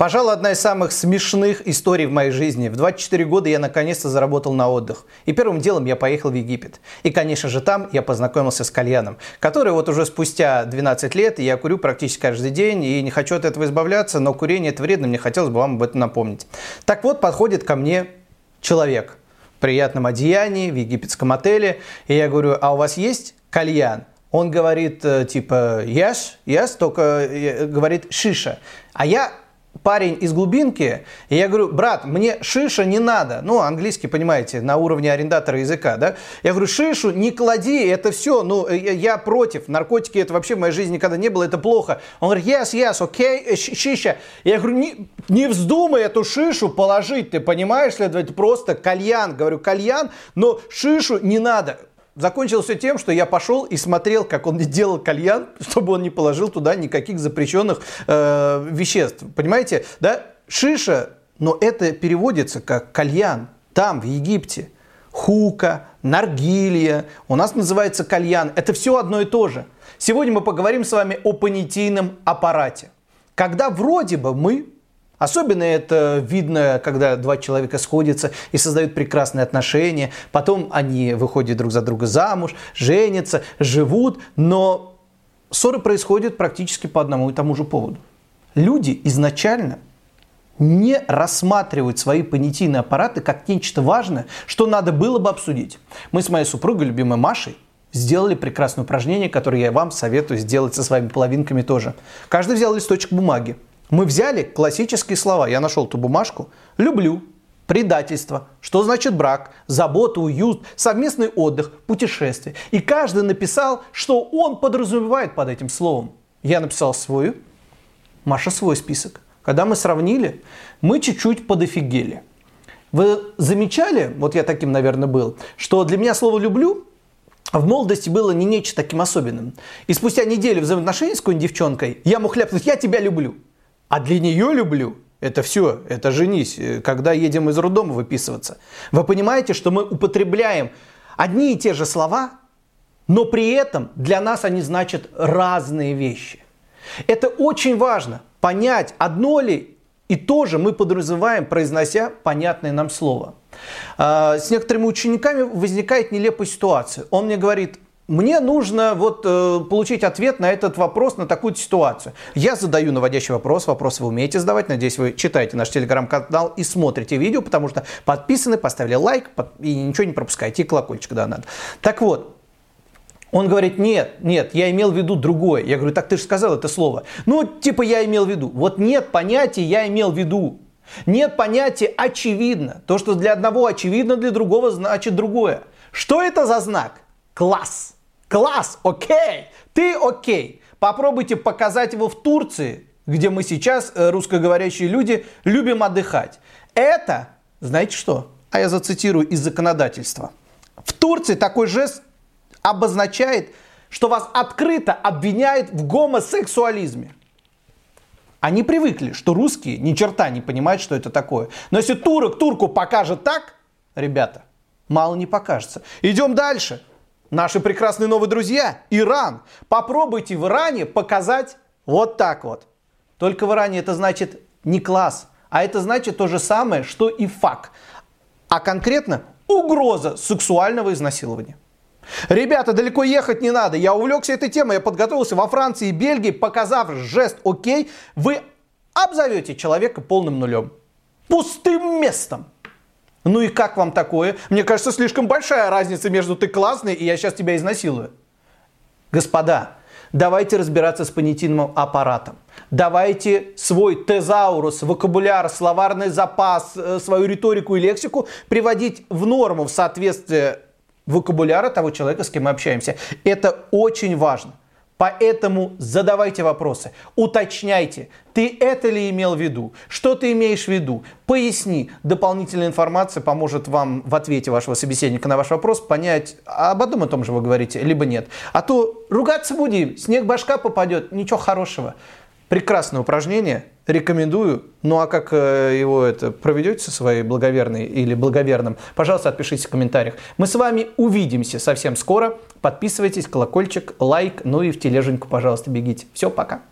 Пожалуй, одна из самых смешных историй в моей жизни. В 24 года я наконец-то заработал на отдых. И первым делом я поехал в Египет. И, конечно же, там я познакомился с кальяном, который вот уже спустя 12 лет я курю практически каждый день и не хочу от этого избавляться, но курение это вредно, мне хотелось бы вам об этом напомнить. Так вот, подходит ко мне человек в приятном одеянии, в египетском отеле, и я говорю, а у вас есть кальян? Он говорит, э, типа, yes, yes, только э, говорит шиша. А я парень из глубинки, и я говорю, брат, мне шиша не надо. Ну, английский, понимаете, на уровне арендатора языка, да? Я говорю, шишу не клади, это все, ну, я против. Наркотики, это вообще в моей жизни никогда не было, это плохо. Он говорит, yes, yes, окей, okay, шиша. Я говорю, не, не вздумай эту шишу положить, ты понимаешь, это просто кальян. Говорю, кальян, но шишу не надо. Закончилось все тем, что я пошел и смотрел, как он делал кальян, чтобы он не положил туда никаких запрещенных э, веществ. Понимаете, да? Шиша, но это переводится как кальян там, в Египте. Хука, наргилья, у нас называется кальян. Это все одно и то же. Сегодня мы поговорим с вами о понятийном аппарате. Когда вроде бы мы Особенно это видно, когда два человека сходятся и создают прекрасные отношения. Потом они выходят друг за друга замуж, женятся, живут, но ссоры происходят практически по одному и тому же поводу. Люди изначально не рассматривают свои понятийные аппараты как нечто важное, что надо было бы обсудить. Мы с моей супругой, любимой Машей, сделали прекрасное упражнение, которое я вам советую сделать со своими половинками тоже. Каждый взял листочек бумаги, мы взяли классические слова. Я нашел ту бумажку. Люблю, предательство, что значит брак, забота, уют, совместный отдых, путешествие. И каждый написал, что он подразумевает под этим словом. Я написал свой, Маша свой список. Когда мы сравнили, мы чуть-чуть подофигели. Вы замечали, вот я таким, наверное, был, что для меня слово «люблю» в молодости было не нечто таким особенным. И спустя неделю взаимоотношений с какой-нибудь девчонкой я мог ляпнуть «я тебя люблю». А для нее люблю. Это все, это женись, э, когда едем из роддома выписываться. Вы понимаете, что мы употребляем одни и те же слова, но при этом для нас они значат разные вещи. Это очень важно, понять, одно ли и то же мы подразумеваем, произнося понятное нам слово. А, с некоторыми учениками возникает нелепая ситуация. Он мне говорит, мне нужно вот э, получить ответ на этот вопрос, на такую ситуацию. Я задаю наводящий вопрос, вопрос вы умеете задавать. Надеюсь, вы читаете наш телеграм-канал и смотрите видео, потому что подписаны, поставили лайк под... и ничего не пропускаете, и колокольчик, да, надо. Так вот, он говорит, нет, нет, я имел в виду другое. Я говорю, так ты же сказал это слово. Ну, типа я имел в виду. Вот нет понятия я имел в виду. Нет понятия очевидно. То, что для одного очевидно, для другого значит другое. Что это за знак? Класс. Класс, окей, ты окей. Попробуйте показать его в Турции, где мы сейчас, э, русскоговорящие люди, любим отдыхать. Это, знаете что? А я зацитирую из законодательства. В Турции такой жест обозначает, что вас открыто обвиняют в гомосексуализме. Они привыкли, что русские ни черта не понимают, что это такое. Но если турок турку покажет так, ребята, мало не покажется. Идем дальше. Наши прекрасные новые друзья, Иран. Попробуйте в Иране показать вот так вот. Только в Иране это значит не класс, а это значит то же самое, что и фак. А конкретно угроза сексуального изнасилования. Ребята, далеко ехать не надо. Я увлекся этой темой, я подготовился во Франции и Бельгии, показав жест «Окей», вы обзовете человека полным нулем. Пустым местом. Ну и как вам такое? Мне кажется, слишком большая разница между ты классный и я сейчас тебя изнасилую. Господа, давайте разбираться с понятийным аппаратом. Давайте свой тезаурус, вокабуляр, словарный запас, э, свою риторику и лексику приводить в норму, в соответствие вокабуляра того человека, с кем мы общаемся. Это очень важно. Поэтому задавайте вопросы, уточняйте, ты это ли имел в виду, что ты имеешь в виду, поясни. Дополнительная информация поможет вам в ответе вашего собеседника на ваш вопрос понять, об одном и том же вы говорите, либо нет. А то ругаться будем, снег башка попадет, ничего хорошего. Прекрасное упражнение, рекомендую. Ну а как э, его это проведете со своей благоверной или благоверным, пожалуйста, отпишите в комментариях. Мы с вами увидимся совсем скоро. Подписывайтесь, колокольчик, лайк, ну и в тележеньку, пожалуйста, бегите. Все, пока.